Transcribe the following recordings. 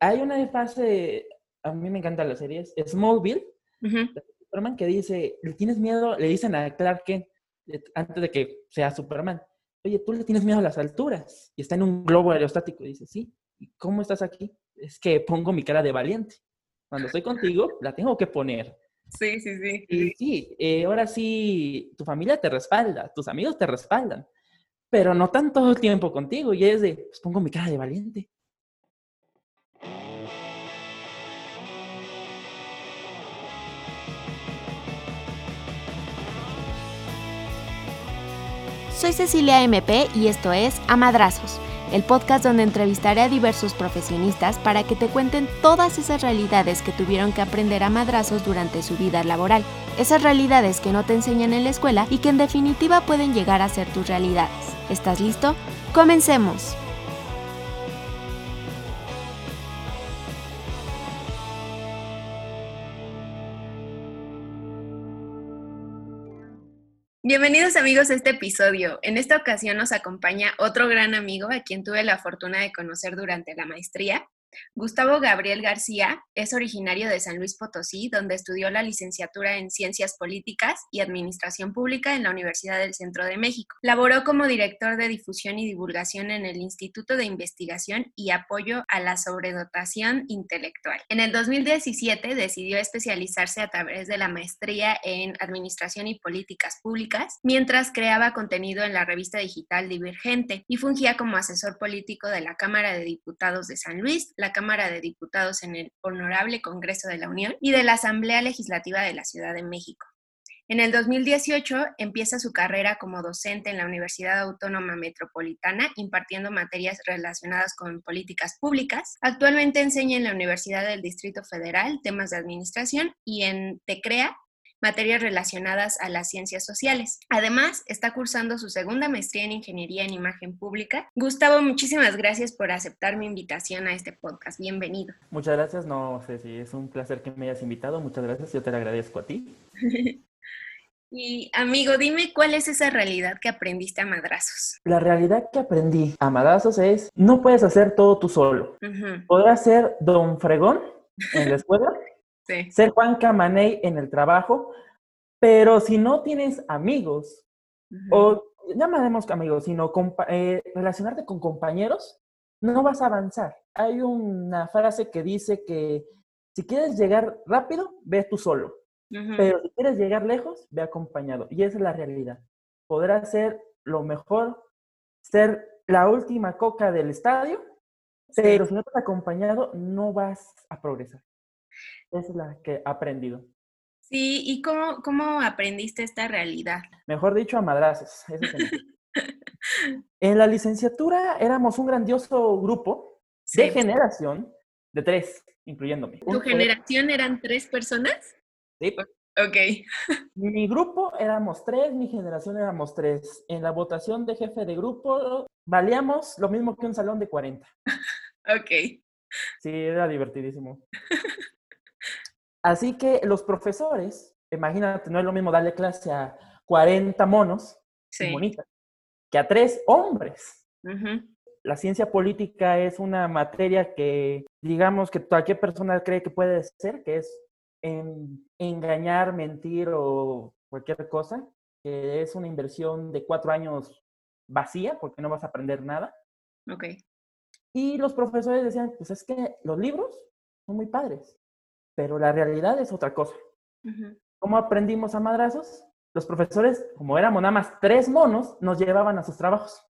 Hay una fase, a mí me encantan las series, Smallville, de Superman, que dice, ¿le tienes miedo? Le dicen a Clark Kent, antes de que sea Superman, oye, tú le tienes miedo a las alturas, y está en un globo aerostático, y dice, sí, ¿y cómo estás aquí? Es que pongo mi cara de valiente. Cuando estoy contigo, la tengo que poner. Sí, sí, sí. Y sí, eh, ahora sí, tu familia te respalda, tus amigos te respaldan, pero no tanto el tiempo contigo. Y es de, pues pongo mi cara de valiente. Soy Cecilia MP y esto es Amadrazos el podcast donde entrevistaré a diversos profesionistas para que te cuenten todas esas realidades que tuvieron que aprender a madrazos durante su vida laboral. Esas realidades que no te enseñan en la escuela y que en definitiva pueden llegar a ser tus realidades. ¿Estás listo? Comencemos. Bienvenidos amigos a este episodio. En esta ocasión nos acompaña otro gran amigo a quien tuve la fortuna de conocer durante la maestría, Gustavo Gabriel García es originario de San Luis Potosí, donde estudió la licenciatura en Ciencias Políticas y Administración Pública en la Universidad del Centro de México. Laboró como director de difusión y divulgación en el Instituto de Investigación y Apoyo a la Sobredotación Intelectual. En el 2017 decidió especializarse a través de la maestría en Administración y Políticas Públicas, mientras creaba contenido en la revista digital Divergente y fungía como asesor político de la Cámara de Diputados de San Luis, la Cámara de Diputados en el Honorable Congreso de la Unión y de la Asamblea Legislativa de la Ciudad de México. En el 2018 empieza su carrera como docente en la Universidad Autónoma Metropolitana, impartiendo materias relacionadas con políticas públicas. Actualmente enseña en la Universidad del Distrito Federal temas de administración y en TECREA, materias relacionadas a las ciencias sociales. Además, está cursando su segunda maestría en Ingeniería en Imagen Pública. Gustavo, muchísimas gracias por aceptar mi invitación a este podcast. Bienvenido. Muchas gracias, no sé si es un placer que me hayas invitado. Muchas gracias, yo te lo agradezco a ti. Y amigo, dime cuál es esa realidad que aprendiste a madrazos. La realidad que aprendí a madrazos es, no puedes hacer todo tú solo. Podrás ser don fregón en la escuela, ser Juan Camaney en el trabajo, pero si no tienes amigos, o llamaremos amigos, sino eh, relacionarte con compañeros, no vas a avanzar. Hay una frase que dice que si quieres llegar rápido, ve tú solo. Pero si quieres llegar lejos, ve acompañado. Y esa es la realidad. Podrás ser lo mejor, ser la última coca del estadio, pero si no estás acompañado, no vas a progresar. Esa es la que he aprendido. Sí, ¿y cómo, cómo aprendiste esta realidad? Mejor dicho, a madrazos. en la licenciatura éramos un grandioso grupo de generación de tres, incluyéndome. ¿Tu generación eran tres personas? Sí. Ok. Mi grupo éramos tres, mi generación éramos tres. En la votación de jefe de grupo valíamos lo mismo que un salón de 40. Ok. Sí, era divertidísimo. Así que los profesores, imagínate, no es lo mismo darle clase a 40 monos, que a tres hombres. La ciencia política es una materia que, digamos, que cualquier persona cree que puede ser, que es engañar, mentir o cualquier cosa, que es una inversión de cuatro años vacía, porque no vas a aprender nada. Ok. Y los profesores decían, pues es que los libros son muy padres, pero la realidad es otra cosa. ¿Cómo aprendimos a madrazos? Los profesores, como éramos nada más tres monos, nos llevaban a sus trabajos.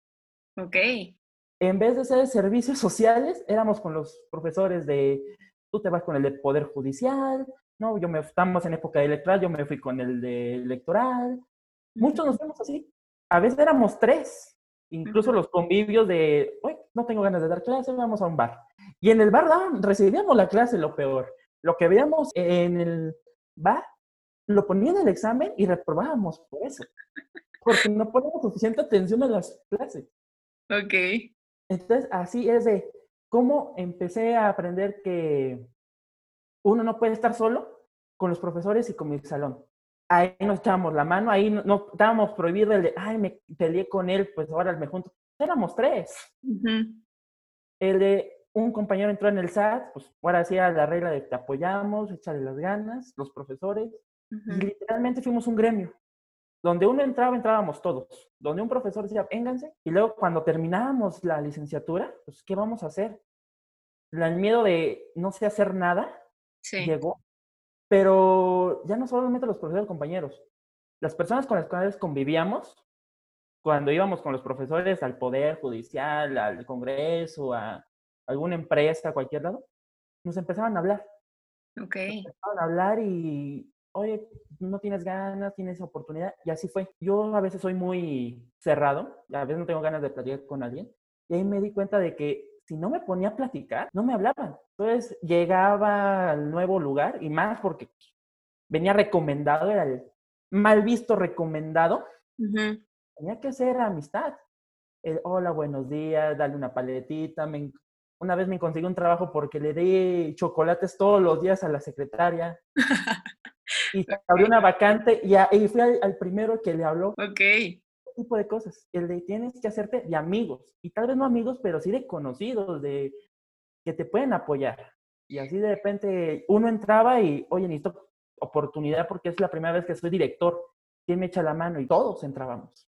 Ok. En vez de ser servicios sociales, éramos con los profesores de, tú te vas con el de Poder Judicial, no, yo me, estamos en época electoral, yo me fui con el de electoral. Muchos nos fuimos así. A veces éramos tres, incluso los convivios de, hoy no tengo ganas de dar clase, vamos a un bar. Y en el bar recibíamos la clase, lo peor. Lo que veíamos en el bar, lo ponían en el examen y reprobábamos por eso. Porque no poníamos suficiente atención a las clases. Ok. Entonces, así es de cómo empecé a aprender que uno no puede estar solo con los profesores y con mi salón. Ahí nos echábamos la mano, ahí no, estábamos prohibidos el de, ay, me peleé con él, pues ahora me junto. Éramos tres. El de, un compañero entró en el SAT, pues ahora hacía la regla de te apoyamos, échale las ganas, los profesores. Y literalmente fuimos un gremio. Donde uno entraba, entrábamos todos. Donde un profesor decía, vénganse. Y luego cuando terminábamos la licenciatura, pues, ¿qué vamos a hacer? El miedo de no sé hacer nada llegó. Pero ya no solamente los profesores compañeros. Las personas con las cuales convivíamos, cuando íbamos con los profesores al Poder Judicial, al Congreso, a alguna empresa, cualquier lado, nos empezaban a hablar. Ok. Nos empezaban a hablar y oye, no tienes ganas, tienes oportunidad, y así fue. Yo a veces soy muy cerrado, a veces no tengo ganas de platicar con alguien, y ahí me di cuenta de que si no me ponía a platicar, no me hablaban. Entonces llegaba al nuevo lugar, y más porque venía recomendado, era el mal visto recomendado, tenía que hacer amistad. hola, buenos días, dale una paletita. Una vez me conseguí un trabajo porque le di chocolates todos los días a la secretaria. y se abrió una vacante y, y fui al, primero que le habló. Ok. tipo de cosas. El de tienes que hacerte de amigos. Y tal vez no amigos, pero sí de conocidos, de que te pueden apoyar. Y así de repente uno entraba y, oye, necesito oportunidad porque es la primera vez que soy director. ¿Quién me echa la mano? Y todos entrábamos.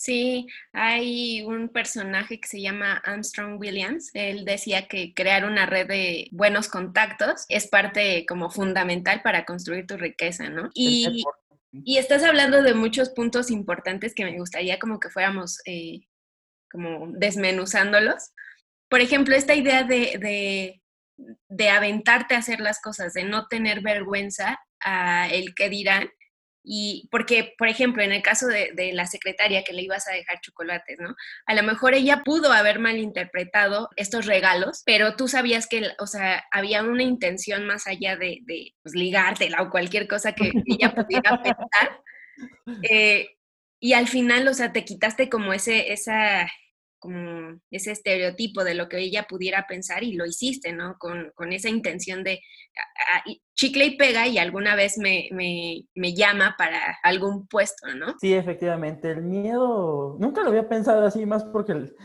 Sí, hay un personaje que se llama Armstrong Williams. Él decía que crear una red de buenos contactos es parte como fundamental para construir tu riqueza, ¿no? Y, y estás hablando de muchos puntos importantes que me gustaría como que fuéramos eh, como desmenuzándolos. Por ejemplo, esta idea de, de, de aventarte a hacer las cosas, de no tener vergüenza a el que dirán y porque, por ejemplo, en el caso de, la secretaria que le ibas a dejar chocolates, ¿no? A lo mejor ella pudo haber malinterpretado estos regalos, pero tú sabías que, o sea, había una intención más allá de, de pues, ligártela o cualquier cosa que ella pudiera pensar. Eh, y al final, o sea, te quitaste como ese, esa, como ese estereotipo de lo que ella pudiera pensar y lo hiciste, ¿no? Con, con esa intención de chicle y pega y alguna vez me, me, me, llama para algún puesto, ¿no? Sí, efectivamente, el miedo, nunca lo había pensado así, más porque, el...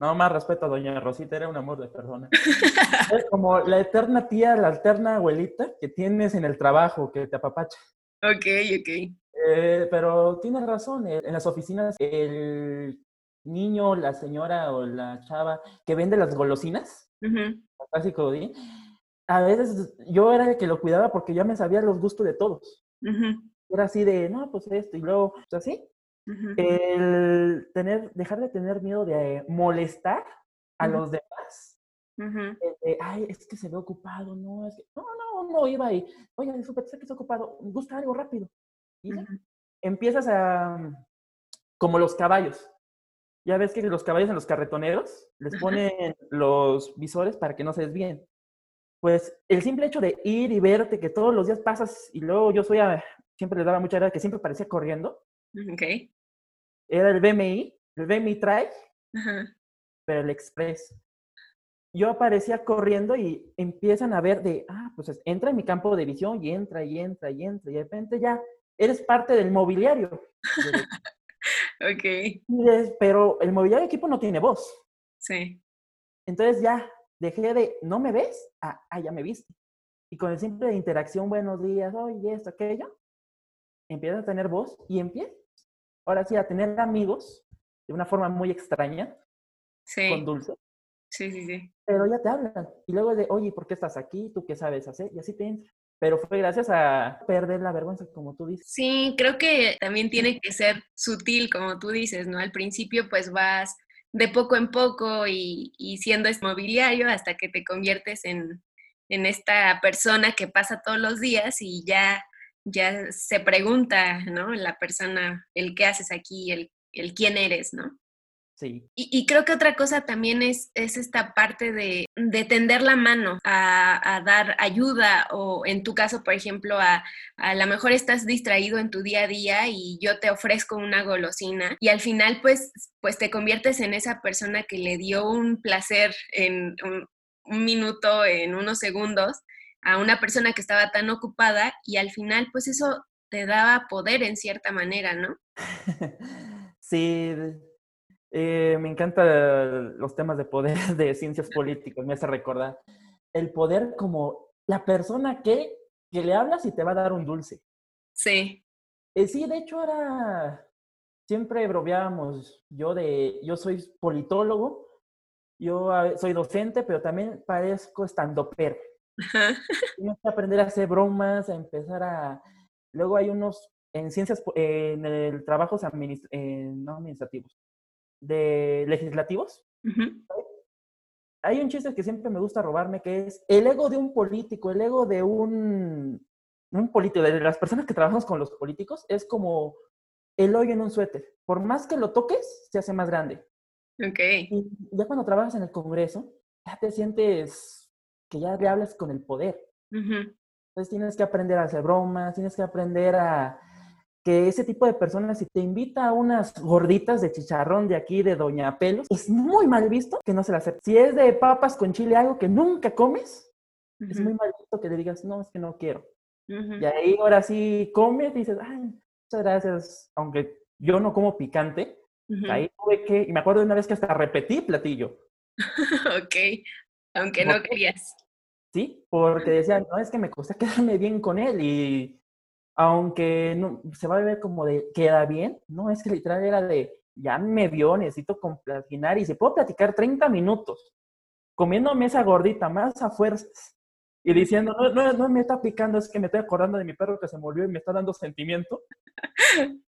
no, más respeto a doña Rosita, era un amor de persona. es como la eterna tía, la eterna abuelita que tienes en el trabajo, que te apapacha. Ok, ok. Eh, pero tienes razón, en las oficinas el niño, la señora o la chava que vende las golosinas, clásico, a veces yo era el que lo cuidaba porque ya me sabía los gustos de todos. Era así de, no, pues esto, y luego, pues así. El tener, dejar de tener miedo de molestar a los demás. ay, es que se ve ocupado, no, es que, no, no, no, iba ahí, oye, disculpe, sé que está ocupado, gusta algo rápido. Y empiezas a, como los caballos, ya ves que los caballos en los carretoneros les ponen los visores para que no se desvíen. Pues el simple hecho de ir y verte que todos los días pasas y luego yo soy a, siempre les daba mucha gracia que siempre parecía corriendo. Ok. Era el BMI, el BMI Trail, pero el Express. Yo aparecía corriendo y empiezan a ver de, ah, pues entra en mi campo de visión y entra y entra y entra y de repente ya eres parte del mobiliario. Ok. pero el mobiliario de equipo no tiene voz. Sí. Entonces ya dejé de, ¿no me ves? Ah, ah ya me viste. Y con el simple de interacción, buenos días, oye, esto, aquello, empiezas a tener voz y empiezas, ahora sí, a tener amigos de una forma muy extraña, sí. con dulce. Sí, sí, sí. Pero ya te hablan. Y luego de, oye, ¿por qué estás aquí? ¿Tú qué sabes hacer? Y así te entra pero fue gracias a perder la vergüenza, como tú dices. Sí, creo que también tiene que ser sutil, como tú dices, ¿no? Al principio pues vas de poco en poco y, siendo mobiliario hasta que te conviertes en, esta persona que pasa todos los días y ya, ya se pregunta, ¿no? La persona, el qué haces aquí, el, el quién eres, ¿no? Y, creo que otra cosa también es, es esta parte de, de, tender la mano a, dar ayuda o en tu caso, por ejemplo, a, a lo mejor estás distraído en tu día a día y yo te ofrezco una golosina y al final pues, pues te conviertes en esa persona que le dio un placer en un, un minuto, en unos segundos a una persona que estaba tan ocupada y al final pues eso te daba poder en cierta manera, ¿no? Sí, Eh, me encantan los temas de poder de ciencias políticas, me hace recordar. El poder como la persona que, que le hablas y te va a dar un dulce. Sí. Eh, sí, de hecho era, siempre bromeábamos, yo de, yo soy politólogo, yo soy docente, pero también parezco estandopero. Tienes que aprender a hacer bromas, a empezar a... Luego hay unos, en ciencias, en el trabajo no administrativos, de legislativos. Hay un chiste que siempre me gusta robarme, que es el ego de un político, el ego de un, un político, de las personas que trabajamos con los políticos, es como el hoyo en un suéter. Por más que lo toques, se hace más grande. Ok. Y ya cuando trabajas en el Congreso, ya te sientes que ya le hablas con el poder. Entonces tienes que aprender a hacer bromas, tienes que aprender a que ese tipo de personas, si te invita a unas gorditas de chicharrón de aquí, de Doña Pelos, es muy mal visto que no se la acepte. Si es de papas con chile, algo que nunca comes, es muy mal visto que le digas, no, es que no quiero. Y ahí ahora sí comes y dices, ay, muchas gracias, aunque yo no como picante, ahí tuve que, y me acuerdo de una vez que hasta repetí platillo. ok, aunque no querías. Sí, porque decía, no, es que me costó quedarme bien con él y aunque no, se va a ver como de queda bien, no, es que literal era de ya me vio, necesito compaginar y se puedo platicar 30 minutos comiéndome esa gordita más a fuerzas y diciendo, no, no, no me está picando, es que me estoy acordando de mi perro que se murió y me está dando sentimiento.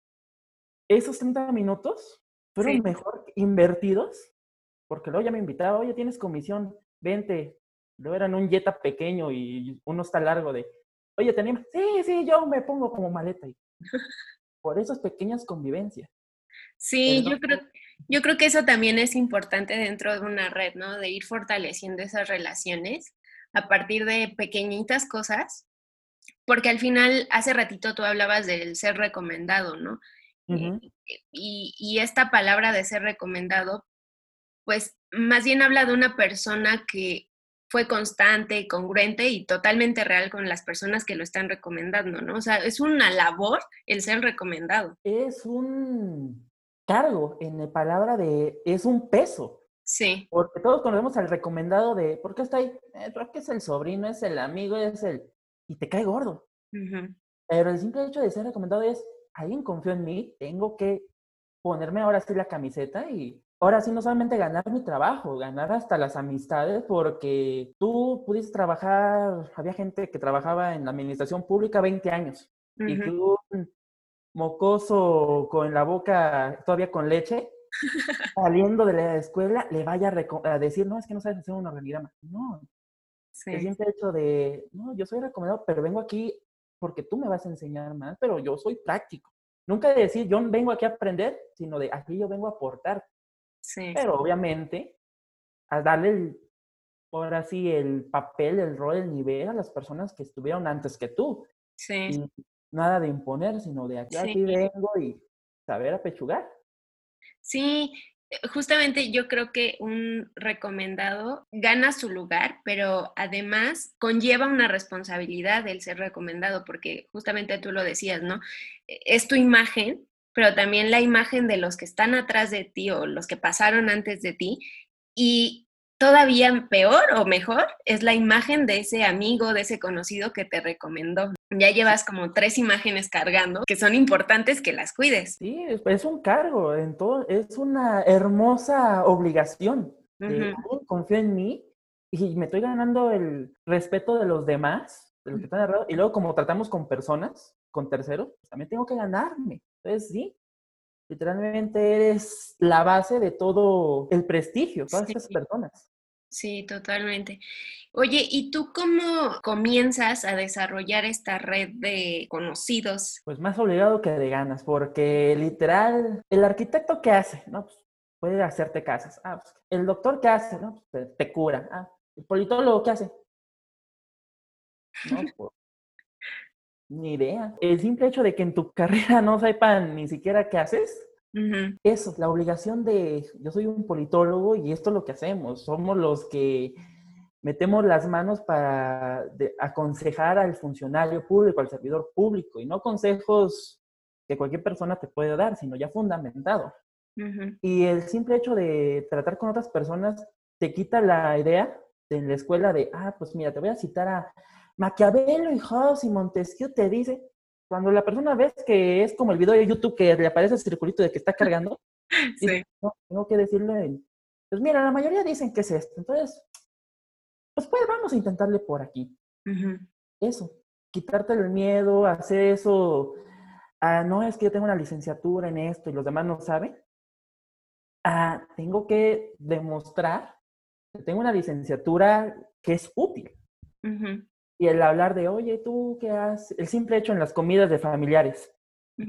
Esos 30 minutos fueron mejor invertidos porque luego ya me invitaba, oye, tienes comisión, vente. Luego eran un Jetta pequeño y uno está largo de, Oye, tenemos, sí, sí, yo me pongo como maleta. Por esas pequeñas convivencias. Sí, yo creo, yo creo que eso también es importante dentro de una red, ¿no? De ir fortaleciendo esas relaciones a partir de pequeñitas cosas, porque al final, hace ratito tú hablabas del ser recomendado, ¿no? y, y, esta palabra de ser recomendado, pues más bien habla de una persona que fue constante, congruente y totalmente real con las personas que lo están recomendando, ¿no? O sea, es una labor el ser recomendado. Es un cargo, en la palabra de, es un peso. Sí. Porque todos conocemos al recomendado de, ¿por qué está ahí? Eh, porque es el sobrino, es el amigo, es el... Y te cae gordo. Pero el simple hecho de ser recomendado es, alguien confió en mí, tengo que ponerme ahora sí la camiseta y ahora sí no solamente ganar mi trabajo, ganar hasta las amistades, porque tú pudiste trabajar, había gente que trabajaba en la administración pública 20 años y tú, mocoso con la boca todavía con leche, saliendo de la escuela, le vaya a, decir, no, es que no sabes hacer un organigrama. No. Sí. El simple hecho de, no, yo soy recomendado, pero vengo aquí porque tú me vas a enseñar más, pero yo soy práctico. Nunca de decir, yo vengo aquí a aprender, sino de aquí yo vengo a aportar. Pero obviamente, a darle el, ahora sí el papel, el rol, el nivel a las personas que estuvieron antes que tú. Sí. Y nada de imponer, sino de aquí, aquí vengo y saber apechugar. Sí, eh, justamente yo creo que un recomendado gana su lugar, pero además conlleva una responsabilidad el ser recomendado, porque justamente tú lo decías, ¿no? E, es tu imagen pero también la imagen de los que están atrás de ti o los que pasaron antes de ti. Y todavía peor o mejor es la imagen de ese amigo, de ese conocido que te recomendó. Ya llevas como tres imágenes cargando que son importantes que las cuides. Sí, es un cargo, en todo, es una hermosa obligación. confío en mí y me estoy ganando el respeto de los demás, de los que están alrededor. Y luego como tratamos con personas, con terceros, pues también tengo que ganarme. Entonces, sí, literalmente eres la base de todo el prestigio, todas esas personas. Sí, totalmente. Oye, ¿y tú cómo comienzas a desarrollar esta red de conocidos? Pues más obligado que de ganas, porque literal, el arquitecto qué hace, ¿no? Pues puede hacerte casas. Ah, pues, el doctor qué hace, ¿no? Pues te, cura. Ah, el politólogo qué hace. No, pues, ni idea. El simple hecho de que en tu carrera no sepan ni siquiera qué haces, eso, la obligación de, yo soy un politólogo y esto es lo que hacemos, somos los que metemos las manos para aconsejar al funcionario público, al servidor público, y no consejos que cualquier persona te puede dar, sino ya fundamentado. Y el simple hecho de tratar con otras personas te quita la idea de la escuela de, ah, pues mira, te voy a citar a Maquiavelo y Hobbes y Montesquieu te dice, cuando la persona ves que es como el video de YouTube que le aparece el circulito de que está cargando, sí. no, tengo que decirle, pues mira, la mayoría dicen que es esto, entonces, pues pues vamos a intentarle por aquí. Eso, quitarte el miedo, hacer eso, ah, no es que yo tengo una licenciatura en esto y los demás no saben. Ah, tengo que demostrar que tengo una licenciatura que es útil. Y el hablar de, oye, ¿tú qué haces? El simple hecho en las comidas de familiares.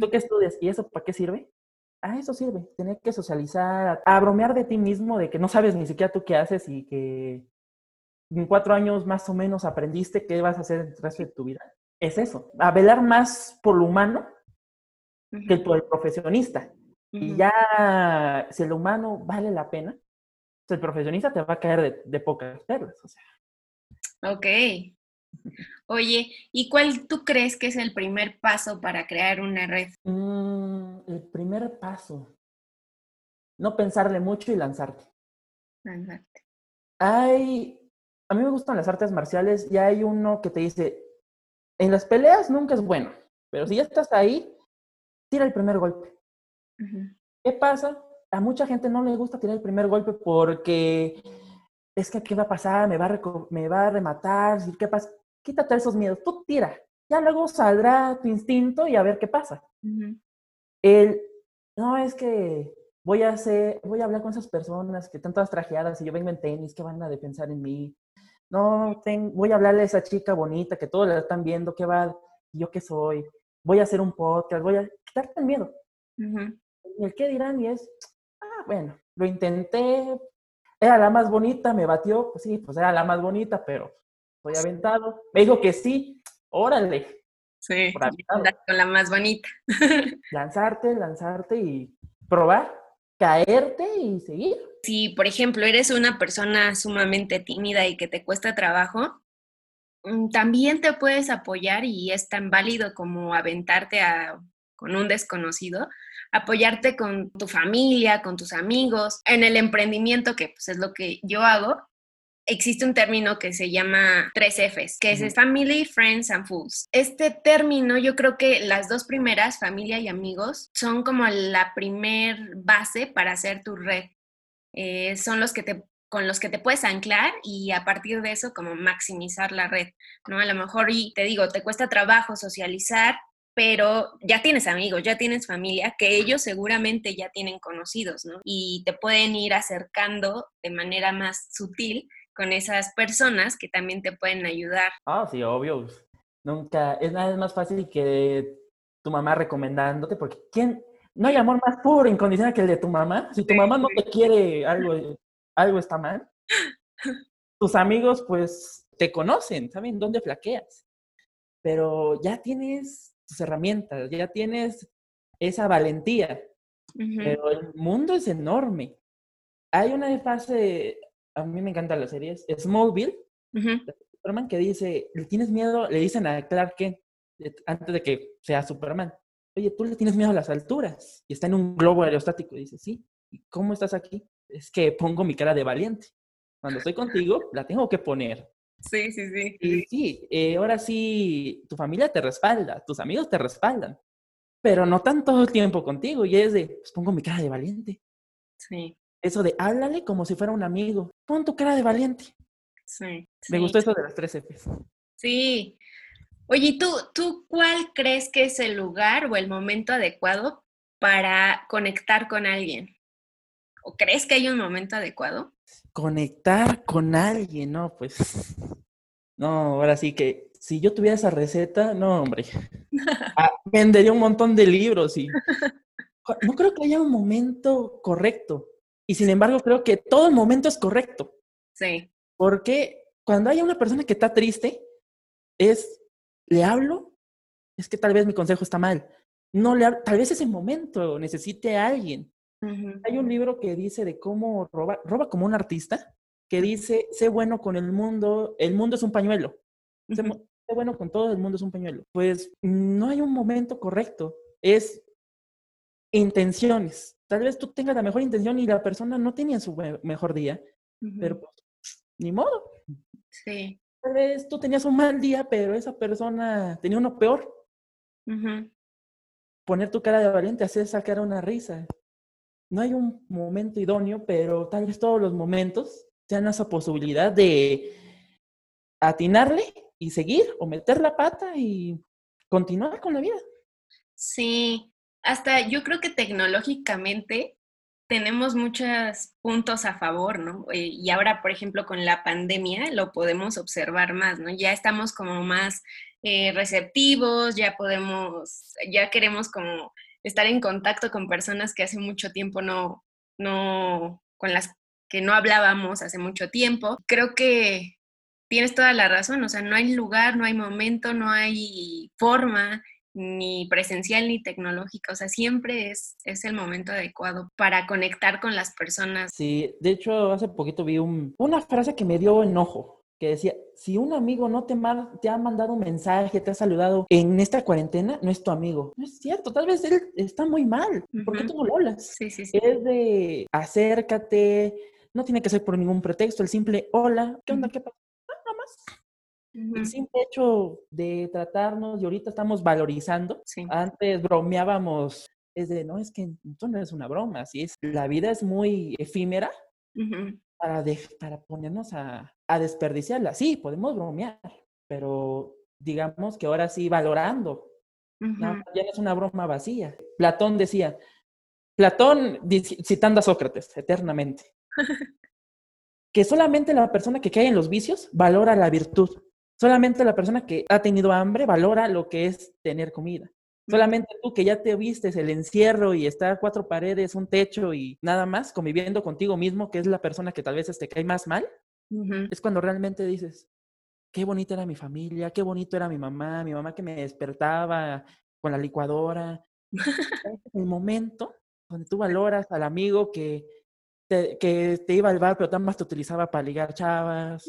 ¿Tú qué estudias? ¿Y eso para qué sirve? Ah, eso sirve. Tener que socializar, a bromear de ti mismo, de que no sabes ni siquiera tú qué haces y que en cuatro años más o menos aprendiste qué vas a hacer el resto de tu vida. Es eso, a velar más por lo humano que por el profesionista. Y ya, si el humano vale la pena, pues el profesionista te va a caer de, pocas perlas. O sea. Ok. Oye, ¿y cuál tú crees que es el primer paso para crear una red? Mm, el primer paso. No pensarle mucho y lanzarte. Lanzarte. Hay a mí me gustan las artes marciales y hay uno que te dice, en las peleas nunca es bueno, pero si ya estás ahí, tira el primer golpe. ¿Qué pasa? A mucha gente no le gusta tirar el primer golpe porque es que ¿qué va a pasar? Me va a, me va a rematar, ¿qué pasa? Quítate esos miedos, tú tira. Ya luego saldrá tu instinto y a ver qué pasa. El, no, es que voy a hacer, voy a hablar con esas personas que están todas trajeadas y yo vengo en tenis, ¿qué van a pensar en mí? no, voy a hablarle a esa chica bonita que todos la están viendo, ¿qué va? ¿Yo qué soy? Voy a hacer un podcast, voy a quitarte el miedo. Y el qué dirán y es, ah, bueno, lo intenté, era la más bonita, me batió, pues sí, pues era la más bonita, pero estoy aventado. Me dijo que sí, órale. Sí, con la más bonita. lanzarte, lanzarte y probar, caerte y seguir si, por ejemplo, eres una persona sumamente tímida y que te cuesta trabajo, mm, también te puedes apoyar y es tan válido como aventarte con un desconocido, apoyarte con tu familia, con tus amigos, en el emprendimiento, que pues, es lo que yo hago. Existe un término que se llama tres Fs, que es Family, Friends and Fools. Este término, yo creo que las dos primeras, familia y amigos, son como la primer base para hacer tu red eh, son los que te con los que te puedes anclar y a partir de eso como maximizar la red, ¿no? A lo mejor, y te digo, te cuesta trabajo socializar, pero ya tienes amigos, ya tienes familia, que ellos seguramente ya tienen conocidos, ¿no? Y te pueden ir acercando de manera más sutil con esas personas que también te pueden ayudar. Ah, sí, obvio. Nunca, es nada más fácil que tu mamá recomendándote, porque ¿quién, no hay amor más puro, incondicional que el de tu mamá. Si tu mamá no te quiere, algo, algo está mal. Tus amigos, pues, te conocen, saben dónde flaqueas. Pero ya tienes tus herramientas, ya tienes esa valentía. Pero el mundo es enorme. Hay una fase, a mí me encantan las series, Smallville, Superman que dice, ¿le tienes miedo? Le dicen a Clark Kent, antes de que sea Superman oye, tú le tienes miedo a las alturas. Y está en un globo aerostático. Y dice, sí, ¿y cómo estás aquí? Es que pongo mi cara de valiente. Cuando estoy contigo, la tengo que poner. Sí, sí, sí. Y sí, eh, ahora sí, tu familia te respalda, tus amigos te respaldan, pero no tanto el tiempo contigo. Y es de, pues pongo mi cara de valiente. Sí. Eso de, háblale como si fuera un amigo. Pon tu cara de valiente. Sí. Me gustó eso de las tres Fs. Sí, Oye, ¿tú, ¿tú cuál crees que es el lugar o el momento adecuado para conectar con alguien? ¿O crees que hay un momento adecuado? Conectar con alguien, no, pues. No, ahora sí que si yo tuviera esa receta, no, hombre. Ah, vendería un montón de libros y. No creo que haya un momento correcto. Y sin embargo, creo que todo el momento es correcto. Sí. Porque cuando hay una persona que está triste, es ¿Le hablo? Es que tal vez mi consejo está mal. No le tal vez ese momento necesite a alguien. Hay un libro que dice de cómo roba, roba como un artista, que dice, sé bueno con el mundo, el mundo es un pañuelo. sé, bueno con todo, el mundo es un pañuelo. Pues no hay un momento correcto. Es intenciones. Tal vez tú tengas la mejor intención y la persona no tenía su mejor día, pero pues, ni modo. Sí. Tal vez tú tenías un mal día, pero esa persona tenía uno peor. Poner tu cara de valiente, hacer sacar una risa. No hay un momento idóneo, pero tal vez todos los momentos sean esa posibilidad de atinarle y seguir o meter la pata y continuar con la vida. Sí, hasta yo creo que tecnológicamente tenemos muchos puntos a favor, ¿no? Eh, y ahora, por ejemplo, con la pandemia lo podemos observar más, ¿no? Ya estamos como más eh, receptivos, ya podemos, ya queremos como estar en contacto con personas que hace mucho tiempo no, no, con las que no hablábamos hace mucho tiempo. Creo que tienes toda la razón, o sea, no hay lugar, no hay momento, no hay forma ni presencial ni tecnológica, o sea, siempre es, es el momento adecuado para conectar con las personas. Sí, de hecho, hace poquito vi una frase que me dio enojo, que decía, si un amigo no te, te ha mandado un mensaje, te ha saludado en esta cuarentena, no es tu amigo. No es cierto, tal vez él está muy mal. ¿Por qué tú no lo hablas? Sí, sí, sí. Es de acércate, no tiene que ser por ningún pretexto, el simple hola, ¿qué onda? ¿Qué pasa? El simple hecho de tratarnos y ahorita estamos valorizando. Antes bromeábamos, es de, no, es que esto no es una broma, así es. La vida es muy efímera para, para ponernos a, a desperdiciarla. Sí, podemos bromear, pero digamos que ahora sí valorando. ya no es una broma vacía. Platón decía, Platón citando a Sócrates eternamente, que solamente la persona que cae en los vicios valora la virtud. Solamente la persona que ha tenido hambre valora lo que es tener comida. Solamente tú que ya te vistes el encierro y está a cuatro paredes, un techo y nada más, conviviendo contigo mismo, que es la persona que tal vez te cae más mal, es cuando realmente dices, qué bonita era mi familia, qué bonito era mi mamá, mi mamá que me despertaba con la licuadora. el momento donde tú valoras al amigo que te, que te iba al bar, pero tan más te utilizaba para ligar chavas,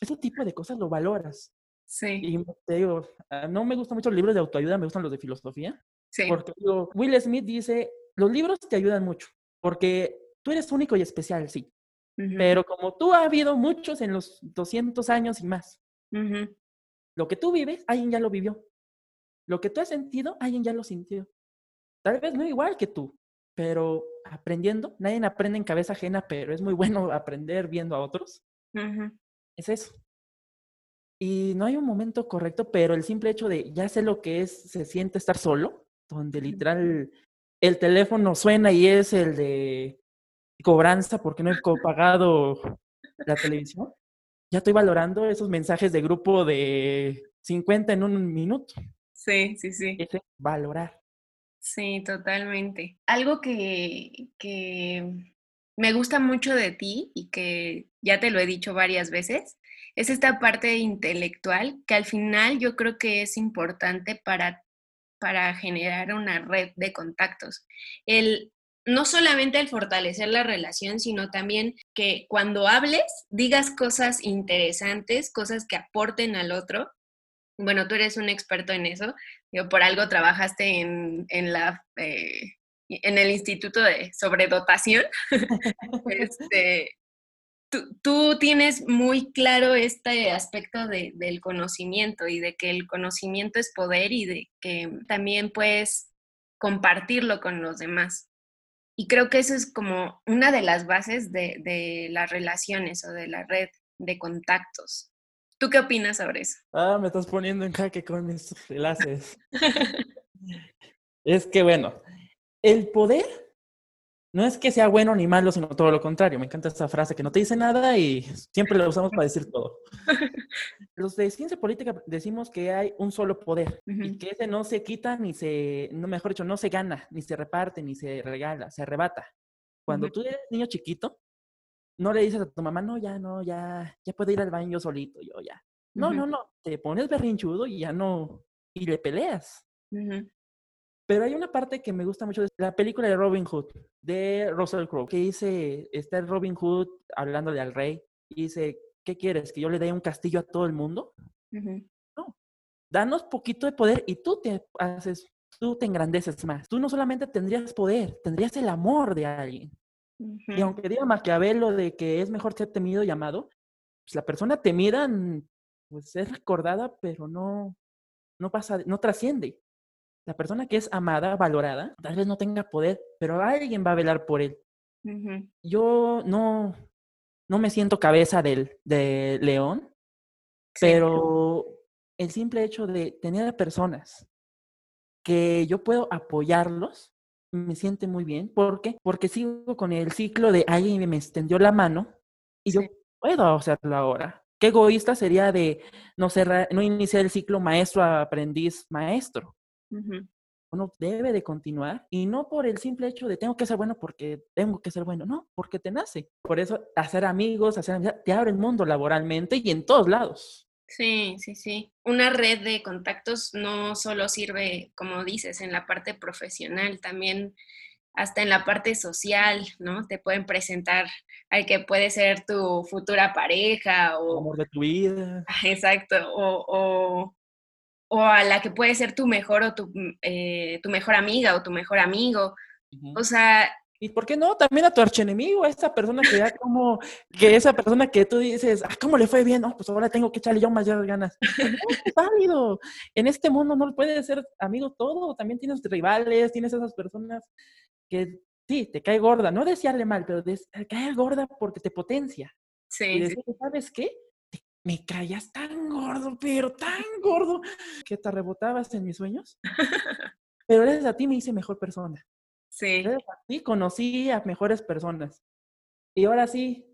ese tipo de cosas lo valoras. Sí. Y te digo, ah, no me gustan mucho los libros de autoayuda, me gustan los de filosofía. Sí. Porque Will Smith dice, los libros te ayudan mucho, porque tú eres único y especial, sí. Pero como tú ha habido muchos en los 200 años y más, lo que tú vives, alguien ya lo vivió. Lo que tú has sentido, alguien ya lo sintió. Tal vez no igual que tú, pero aprendiendo, nadie aprende en cabeza ajena, pero es muy bueno aprender viendo a otros. Es eso. Y no hay un momento correcto, pero el simple hecho de ya sé lo que es, se siente estar solo, donde literal el teléfono suena y es el de cobranza porque no he pagado la televisión. Ya estoy valorando esos mensajes de grupo de 50 en un minuto. Sí, sí, sí. Ese valorar. Sí, totalmente. Algo que, que me gusta mucho de ti y que ya te lo he dicho varias veces, es esta parte intelectual que al final yo creo que es importante para, para generar una red de contactos. El, no solamente el fortalecer la relación, sino también que cuando hables digas cosas interesantes, cosas que aporten al otro. Bueno, tú eres un experto en eso, yo por algo trabajaste en, en la eh, en el Instituto de Sobredotación, este, tú, tienes muy claro este aspecto del conocimiento y de que el conocimiento es poder y de que también puedes compartirlo con los demás. Y creo que eso es como una de las bases de, de las relaciones o de la red de contactos. ¿Tú qué opinas sobre eso? Ah, me estás poniendo en jaque con mis enlaces. es que bueno, el poder no es que sea bueno ni malo, sino todo lo contrario. Me encanta esta frase que no te dice nada y siempre la usamos para decir todo. Los de ciencia política decimos que hay un solo poder y que ese no se quita ni se, no mejor dicho, no se gana, ni se reparte, ni se regala, se arrebata. Cuando tú eres niño chiquito, no le dices a tu mamá, no, ya, no, ya, ya puedo ir al baño solito, yo ya. No, no, no, te pones berrinchudo y ya no, y le peleas. Pero hay una parte que me gusta mucho de la película de Robin Hood, de Russell Crowe, que dice, está Robin Hood hablándole al rey y dice, ¿qué quieres? ¿Que yo le dé un castillo a todo el mundo? No, danos poquito de poder y tú te haces tú te engrandeces más. Tú no solamente tendrías poder, tendrías el amor de alguien. Y aunque diga Maquiavelo de que es mejor ser temido y amado, pues la persona temida pues es recordada, pero no, no pasa, no trasciende. La persona que es amada, valorada, tal vez no tenga poder, pero alguien va a velar por él. Yo no, no me siento cabeza del, de león, pero el simple hecho de tener a personas que yo puedo apoyarlos, me siente muy bien. ¿Por qué? Porque sigo con el ciclo de alguien me extendió la mano y yo puedo hacerlo ahora. Qué egoísta sería de no cerrar, no iniciar el ciclo maestro Uno debe de continuar y no por el simple hecho de tengo que ser bueno porque tengo que ser bueno, no, porque te nace. Por eso hacer amigos, hacer amigos, te abre el mundo laboralmente y en todos lados. Sí, sí, sí. Una red de contactos no solo sirve, como dices, en la parte profesional, también hasta en la parte social, ¿no? Te pueden presentar al que puede ser tu futura pareja o... Amor de tu vida. Exacto, o, o, a la que puede ser tu mejor o tu, eh, tu mejor amiga o tu mejor amigo. O sea, ¿Y por qué no? También a tu archenemigo, a esa persona que ya como, que esa persona que tú dices, ah, ¿cómo le fue bien? No, pues ahora tengo que echarle yo más ganas. es válido. En este mundo no puede ser amigo todo. También tienes rivales, tienes esas personas que sí, te cae gorda. No desearle mal, pero te cae gorda porque te potencia. Sí. Y decir, ¿sabes qué? Me caías tan gordo, pero tan gordo, que te rebotabas en mis sueños. Pero gracias a ti me hice mejor persona. Sí. Sí, conocí a mejores personas. Y ahora sí,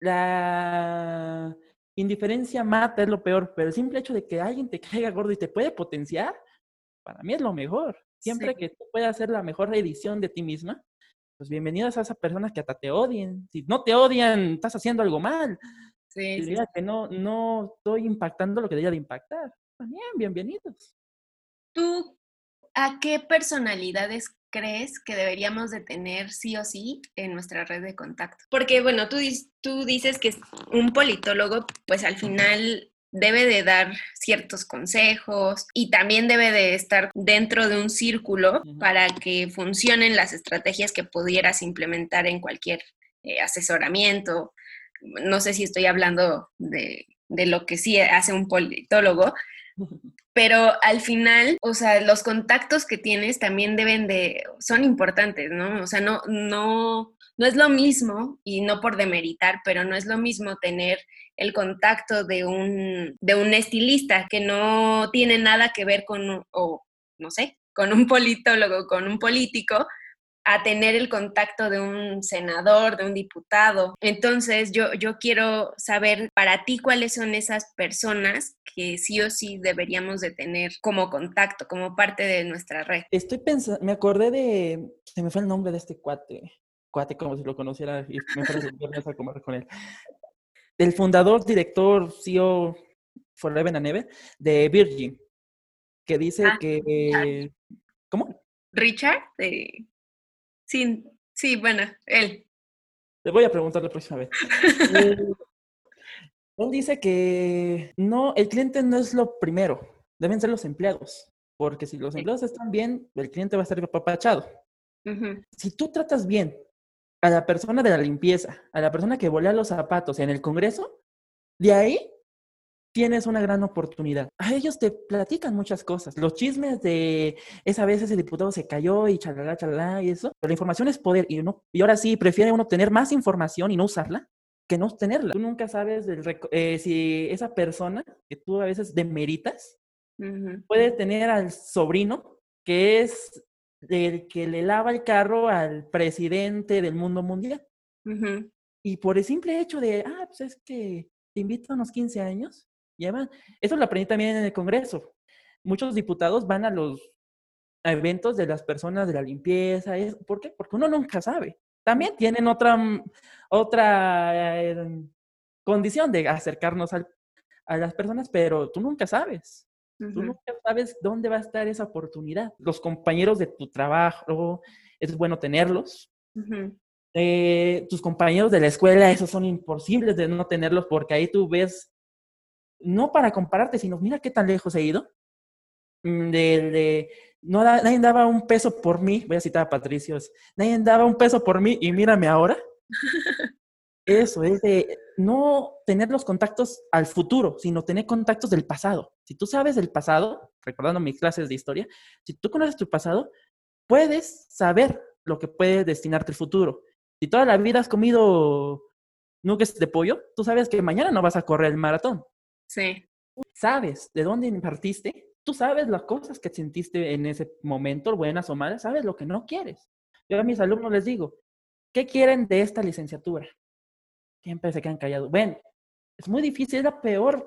la indiferencia mata es lo peor, pero el simple hecho de que alguien te caiga gordo y te puede potenciar, para mí es lo mejor. Siempre que tú puedas hacer la mejor edición de ti misma, pues bienvenidas a esas personas que hasta te odien. Si no te odian, estás haciendo algo mal. Sí, si que no, no estoy impactando lo que debería de impactar. También, bienvenidos. ¿Tú a qué personalidades crees que deberíamos de tener sí o sí en nuestra red de contacto? Porque, bueno, tú, tú dices que un politólogo, pues al final debe de dar ciertos consejos y también debe de estar dentro de un círculo para que funcionen las estrategias que pudieras implementar en cualquier eh, asesoramiento. No sé si estoy hablando de, de lo que sí hace un politólogo, pero al final, o sea, los contactos que tienes también deben de, son importantes, ¿no? O sea, no, no, no es lo mismo, y no por demeritar, pero no es lo mismo tener el contacto de un, de un estilista que no tiene nada que ver con, o no sé, con un politólogo, con un político, a tener el contacto de un senador, de un diputado. Entonces, yo, yo quiero saber para ti cuáles son esas personas que sí o sí deberíamos de tener como contacto, como parte de nuestra red. Estoy pensando, me acordé de, se me fue el nombre de este cuate, cuate como si lo conociera y me parece a comer con él. El fundador, director, CEO Forever and Ever de Virgin, que dice ah, que... ¿Cómo? Richard, de... Sí, sí, bueno, él. Le voy a preguntar la próxima vez. Eh, él dice que no, el cliente no es lo primero, deben ser los empleados, porque si los empleados están bien, el cliente va a estar apapachado. Si tú tratas bien a la persona de la limpieza, a la persona que volea los zapatos en el Congreso, de ahí tienes una gran oportunidad. A ellos te platican muchas cosas. Los chismes de esa vez ese diputado se cayó y chalala, chalala y eso. Pero la información es poder y, uno, y ahora sí prefiere uno tener más información y no usarla que no tenerla. Tú nunca sabes eh, si esa persona que tú a veces demeritas puede tener al sobrino que es el que le lava el carro al presidente del mundo mundial. Y por el simple hecho de, ah, pues es que te invito a unos 15 años, eso lo aprendí también en el Congreso. Muchos diputados van a los eventos de las personas de la limpieza. ¿Por qué? Porque uno nunca sabe. También tienen otra, mm, otra eh, condición de acercarnos a las personas, pero tú nunca sabes. Tú nunca sabes dónde va a estar esa oportunidad. Los compañeros de tu trabajo, es bueno tenerlos. Eh, tus compañeros de la escuela, esos son imposibles de no tenerlos porque ahí tú ves no para compararte, sino mira qué tan lejos he ido. mm, de, no nadie daba un peso por mí, voy a citar a Patricio, nadie daba un peso por mí y mírame ahora. Eso es de no tener los contactos al futuro, sino tener contactos del pasado. Si tú sabes del pasado, recordando mis clases de historia, si tú conoces tu pasado, puedes saber lo que puede destinarte el futuro. Si toda la vida has comido nuggets de pollo, tú sabes que mañana no vas a correr el maratón. Sí. Sabes de dónde impartiste, tú sabes las cosas que sentiste en ese momento, buenas o malas, sabes lo que no quieres. Yo a mis alumnos les digo, ¿qué quieren de esta licenciatura? Siempre se quedan callados. Ven, es muy difícil, es la peor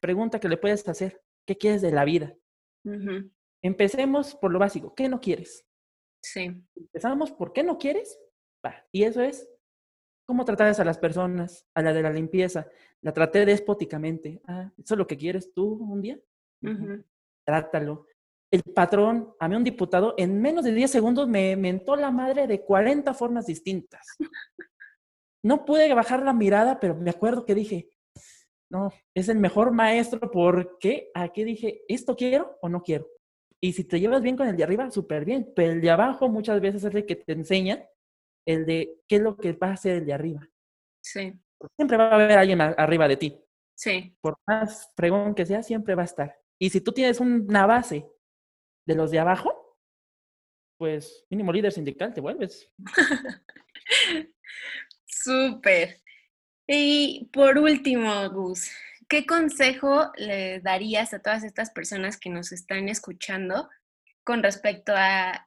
pregunta que le puedes hacer. ¿Qué quieres de la vida? Empecemos por lo básico. ¿Qué no quieres? Sí. Empezamos por qué no quieres. Y eso es cómo tratas a las personas, a la de la limpieza. La traté despóticamente. Ah, ¿eso es lo que quieres tú un día? Trátalo. El patrón, a mí un diputado, en menos de 10 segundos me mentó la madre de 40 formas distintas. No pude bajar la mirada, pero me acuerdo que dije, no, es el mejor maestro porque aquí dije, ¿esto quiero o no quiero? Y si te llevas bien con el de arriba, súper bien, pero el de abajo muchas veces es el que te enseña el de qué es lo que va a hacer el de arriba. Sí. Siempre va a haber alguien arriba de ti. Sí. Por más fregón que sea, siempre va a estar. Y si tú tienes una base de los de abajo, pues mínimo líder sindical te vuelves. Súper. Y por último, Gus, ¿qué consejo le darías a todas estas personas que nos están escuchando con respecto a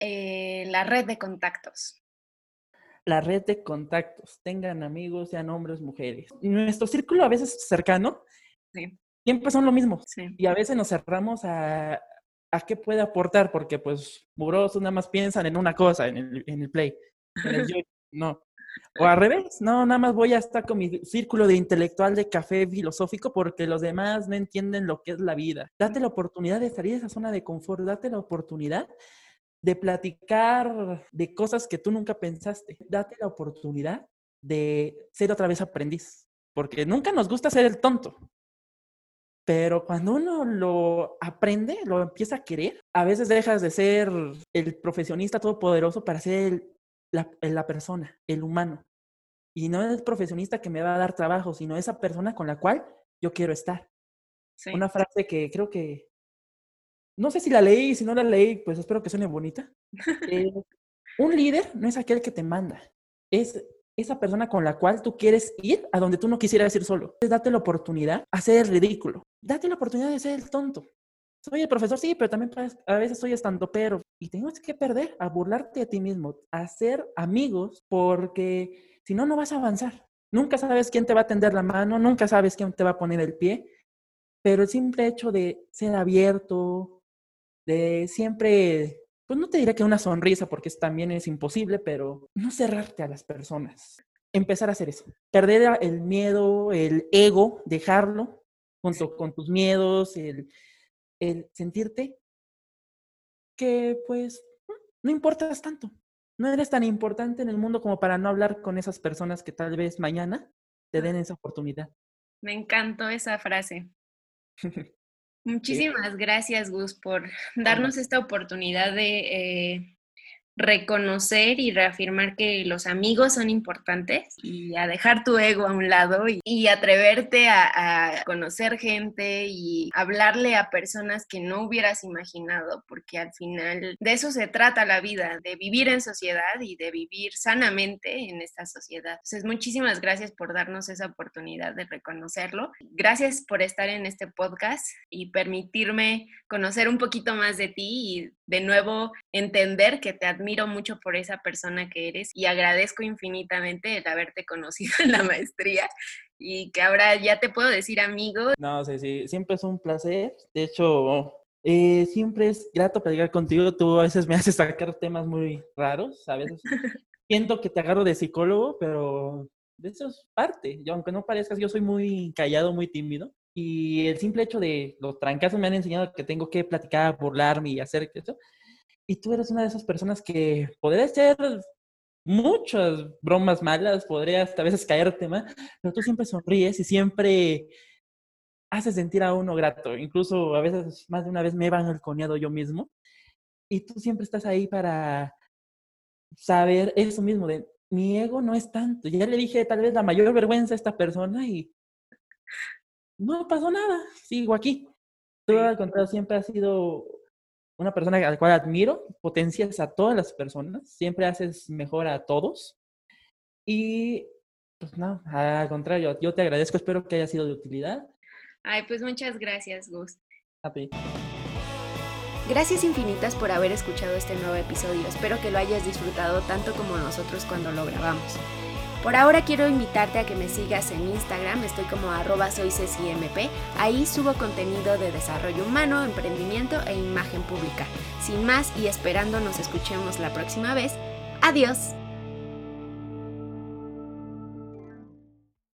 eh, la red de contactos? La red de contactos, tengan amigos, sean hombres, mujeres. Nuestro círculo a veces cercano siempre son lo mismo. Y a veces nos cerramos a, a qué puede aportar, porque pues murosos nada más piensan en una cosa, en el, en el play. En el yo, no. O al revés, no, nada más voy a estar con mi círculo de intelectual de café filosófico porque los demás no entienden lo que es la vida. Date la oportunidad de salir de esa zona de confort, date la oportunidad de platicar de cosas que tú nunca pensaste. Date la oportunidad de ser otra vez aprendiz, porque nunca nos gusta ser el tonto. Pero cuando uno lo aprende, lo empieza a querer, a veces dejas de ser el profesionista todopoderoso para ser el la, la persona, el humano. Y no es el profesionista que me va a dar trabajo, sino esa persona con la cual yo quiero estar. Una frase que creo que, no sé si la leí, si no la leí, pues espero que suene bonita. Eh, un líder no es aquel que te manda, es esa persona con la cual tú quieres ir a donde tú no quisieras ir solo. Date la oportunidad a ser el ridículo. Date la oportunidad de ser el tonto. Soy el profesor, sí, pero también a veces soy estando pero. Y tenemos que perder a burlarte a ti mismo, a ser amigos, porque si no, no vas a avanzar. Nunca sabes quién te va a tender la mano, nunca sabes quién te va a poner el pie, pero el simple hecho de ser abierto, de siempre, pues no te diré que una sonrisa, porque también es imposible, pero no cerrarte a las personas. Empezar a hacer eso. Perder el miedo, el ego, dejarlo junto con tus miedos, el el sentirte que pues no importas tanto. No eres tan importante en el mundo como para no hablar con esas personas que tal vez mañana te den esa oportunidad. Me encantó esa frase. Muchísimas gracias, Gus, por darnos esta oportunidad de eh, reconocer y reafirmar que los amigos son importantes y a dejar tu ego a un lado y, atreverte a, conocer gente y hablarle a personas que no hubieras imaginado, porque al final de eso se trata la vida, de vivir en sociedad y de vivir sanamente en esta sociedad. Entonces, muchísimas gracias por darnos esa oportunidad de reconocerlo. Gracias por estar en este podcast y permitirme conocer un poquito más de ti y de nuevo entender que te admiro mucho por esa persona que eres y agradezco infinitamente el haberte conocido en la maestría y que ahora ya te puedo decir amigo. No, sí, sí, siempre es un placer. De hecho, eh, siempre es grato platicar contigo. Tú a veces me haces sacar temas muy raros, a veces siento que te agarro de psicólogo, pero de eso es parte. Yo, aunque no parezcas, yo soy muy callado, muy tímido. Y el simple hecho de los trancazos me han enseñado que tengo que platicar, burlarme y hacer eso. Y tú eres una de esas personas que podría ser muchas bromas malas, podrías a veces caerte más, pero tú siempre sonríes y siempre hace sentir a uno grato. Incluso a veces, más de una vez me he balconeado yo mismo. Y tú siempre estás ahí para saber eso mismo de mi ego no es tanto. Ya le dije tal vez la mayor vergüenza a esta persona y no pasó nada, sigo aquí. Tú al contrario siempre has sido una persona a la cual admiro, potencias a todas las personas, siempre haces mejor a todos. Y pues no, al contrario, yo te agradezco, espero que haya sido de utilidad. Ay, pues muchas gracias, Gus. A ti. Gracias infinitas por haber escuchado este nuevo episodio. Espero que lo hayas disfrutado tanto como nosotros cuando lo grabamos. Por ahora quiero invitarte a que me sigas en Instagram, estoy como arroba soycecimp. Ahí subo contenido de desarrollo humano, emprendimiento e imagen pública. Sin más y esperando nos escuchemos la próxima vez, adiós.